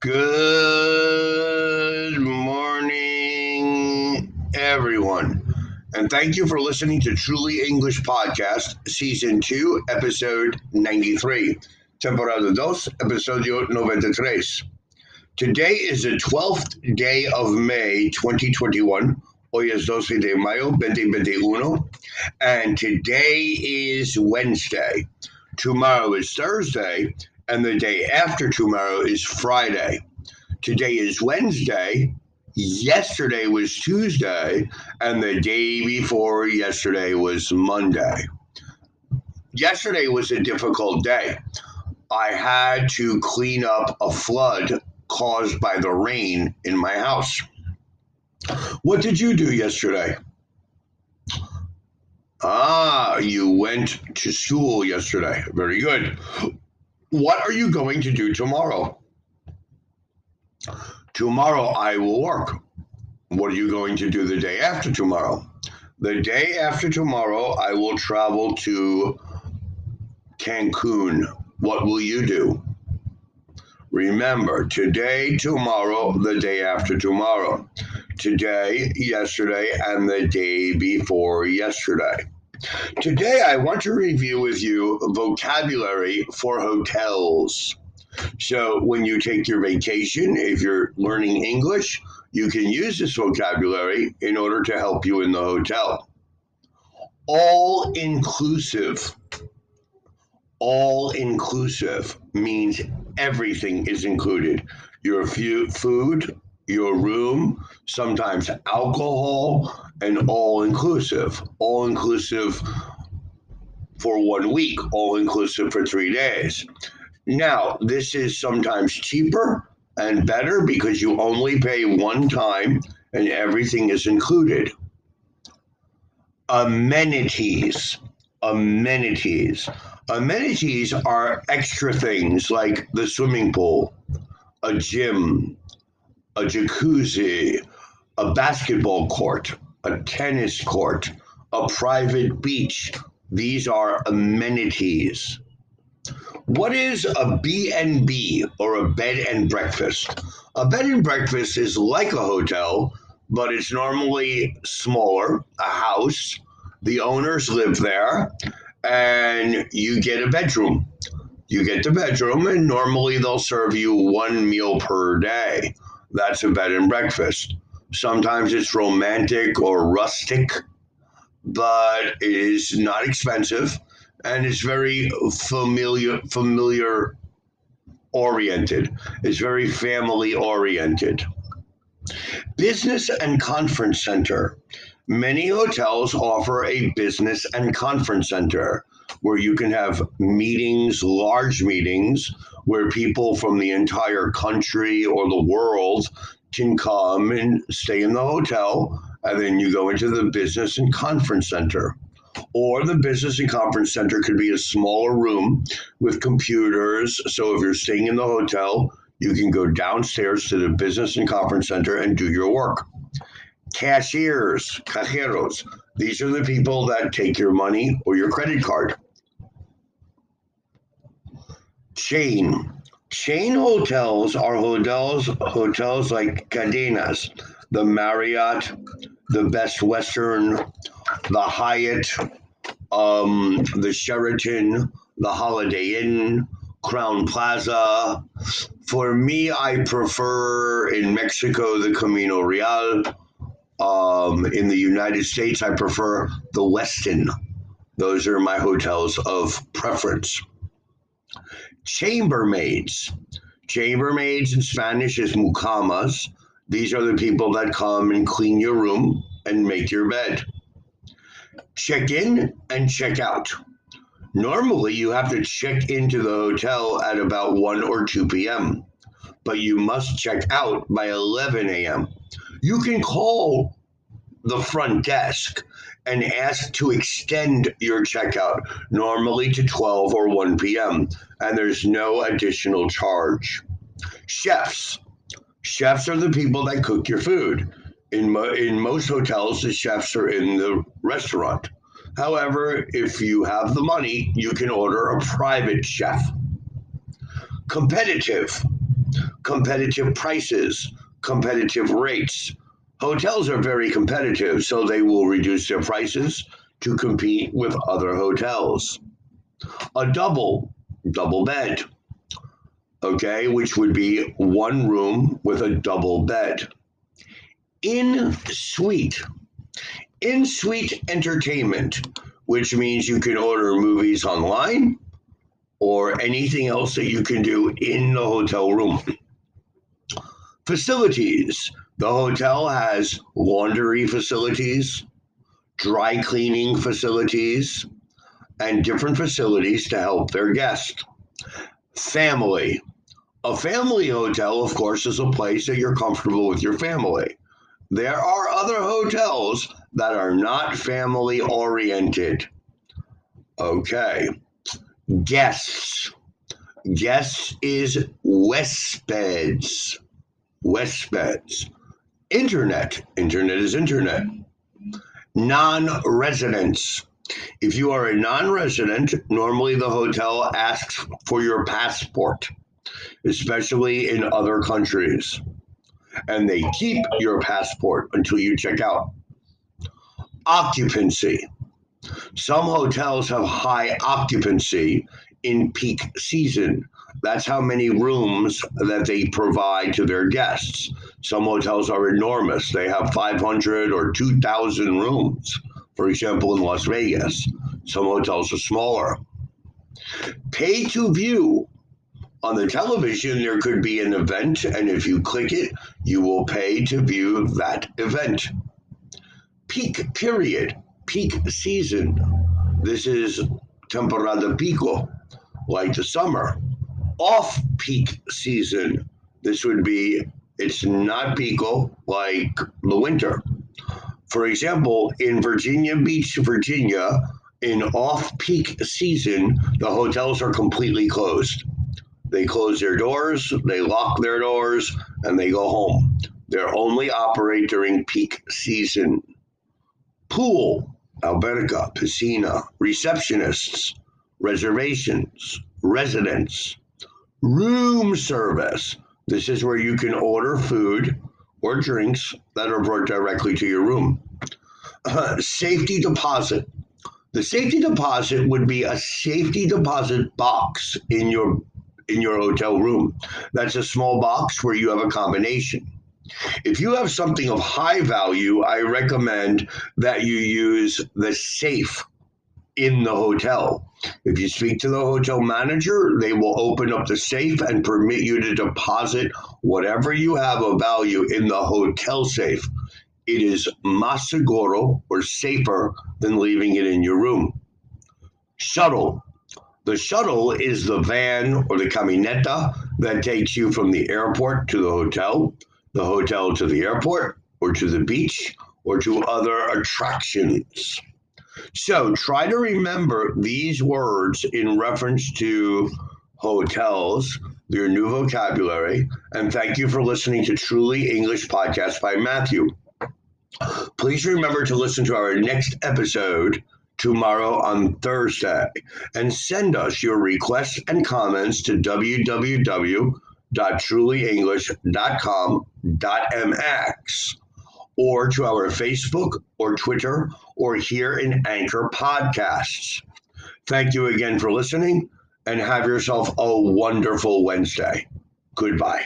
Good morning, everyone. And thank you for listening to Truly English Podcast, Season 2, Episode 93. Temporada 2, Episodio 93. Today is the 12th day of May 2021. Hoy es 12 de mayo 2021. And today is Wednesday. Tomorrow is Thursday and the day after tomorrow is Friday. Today is Wednesday. Yesterday was Tuesday, and the day before yesterday was Monday. Yesterday was a difficult day. I had to clean up a flood caused by the rain in my house. What did you do yesterday? Ah, you went to school yesterday. Very good. What are you going to do tomorrow? Tomorrow I will work. What are you going to do the day after tomorrow? The day after tomorrow, I will travel to Cancun. What will you do? Remember, today, tomorrow, the day after tomorrow. Today, yesterday, and the day before yesterday. Today, I want to review with you vocabulary for hotels. So, when you take your vacation, if you're learning English, you can use this vocabulary in order to help you in the hotel. All inclusive. All inclusive means everything is included your food, your room, sometimes alcohol, and all inclusive. All inclusive for one week, all inclusive for three days. Now, this is sometimes cheaper and better because you only pay one time and everything is included. Amenities. Amenities. Amenities are extra things like the swimming pool, a gym, a jacuzzi, a basketball court, a tennis court, a private beach. These are amenities. What is a B&B or a bed and breakfast? A bed and breakfast is like a hotel, but it's normally smaller, a house. The owners live there and you get a bedroom. You get the bedroom and normally they'll serve you one meal per day. That's a bed and breakfast. Sometimes it's romantic or rustic, but it is not expensive and it's very familiar familiar oriented. It's very family oriented. Business and conference center. Many hotels offer a business and conference center where you can have meetings, large meetings, where people from the entire country or the world can come and stay in the hotel. And then you go into the business and conference center. Or the business and conference center could be a smaller room with computers. So if you're staying in the hotel, you can go downstairs to the business and conference center and do your work. Cashiers, cajeros, these are the people that take your money or your credit card. Chain. Chain hotels are hotels hotels like cadenas, the Marriott, the Best Western, the Hyatt, um, the Sheraton, the Holiday Inn, Crowne Plaza. For me, I prefer in Mexico the Camino Real. Um, in the United States, I prefer the Westin. Those are my hotels of preference. Chambermaids. Chambermaids in Spanish is mucamas. These are the people that come and clean your room and make your bed. Check in and check out. Normally, you have to check into the hotel at about 1 or 2 p.m., but you must check out by 11 a.m. You can call the front desk and ask to extend your checkout, normally to 12 or 1 p.m., and there's no additional charge. Chefs. Chefs are the people that cook your food. In, mo- in most hotels, the chefs are in the restaurant. However, if you have the money, you can order a private chef. Competitive. competitive prices, competitive rates. Hotels are very competitive, so they will reduce their prices to compete with other hotels. A double, double bed, okay, which would be one room with a double bed. In suite, in suite entertainment, which means you can order movies online or anything else that you can do in the hotel room. Facilities. The hotel has laundry facilities, dry cleaning facilities, and different facilities to help their guests. Family. A family hotel, of course, is a place that you're comfortable with your family. There are other hotels that are not family oriented. Okay. Guests. Guests is huéspedes. huéspedes. Internet. Internet is internet. Non residents. If you are a non resident, normally the hotel asks for your passport, especially in other countries. And they keep your passport until you check out. Occupancy. Some hotels have high occupancy in peak season. That's how many rooms that they provide to their guests. Some hotels are enormous. They have 500 or 2,000 rooms, for example, in Las Vegas. Some hotels are smaller. Pay to view. On the television, there could be an event, and if you click it, you will pay to view that event. Peak period peak season. This is temporada pico, like the summer. Off peak season. This would be, it's not pico like the winter. For example, in Virginia Beach, Virginia, in off peak season, the hotels are completely closed. They close their doors, they lock their doors, and they go home. They're only operate during peak season. Pool alberca, piscina, receptionists, reservations, residents, room service. This is where you can order food or drinks that are brought directly to your room. Uh, safety deposit. The safety deposit would be a safety deposit box in your in your hotel room. That's a small box where you have a combination. If you have something of high value, I recommend that you use the safe in the hotel. If you speak to the hotel manager, they will open up the safe and permit you to deposit whatever you have of value in the hotel safe. It is más seguro or safer than leaving it in your room. Shuttle. The shuttle is the van or the camioneta that takes you from the airport to the hotel the hotel to the airport or to the beach or to other attractions. So try to remember these words in reference to hotels, your new vocabulary, and thank you for listening to Truly English Podcast by Matthew. Please remember to listen to our next episode tomorrow on Thursday and send us your requests and comments to www www.trulyenglish.com.mx or to our Facebook or Twitter or here in Anchor Podcasts. Thank you again for listening and have yourself a wonderful Wednesday. Goodbye.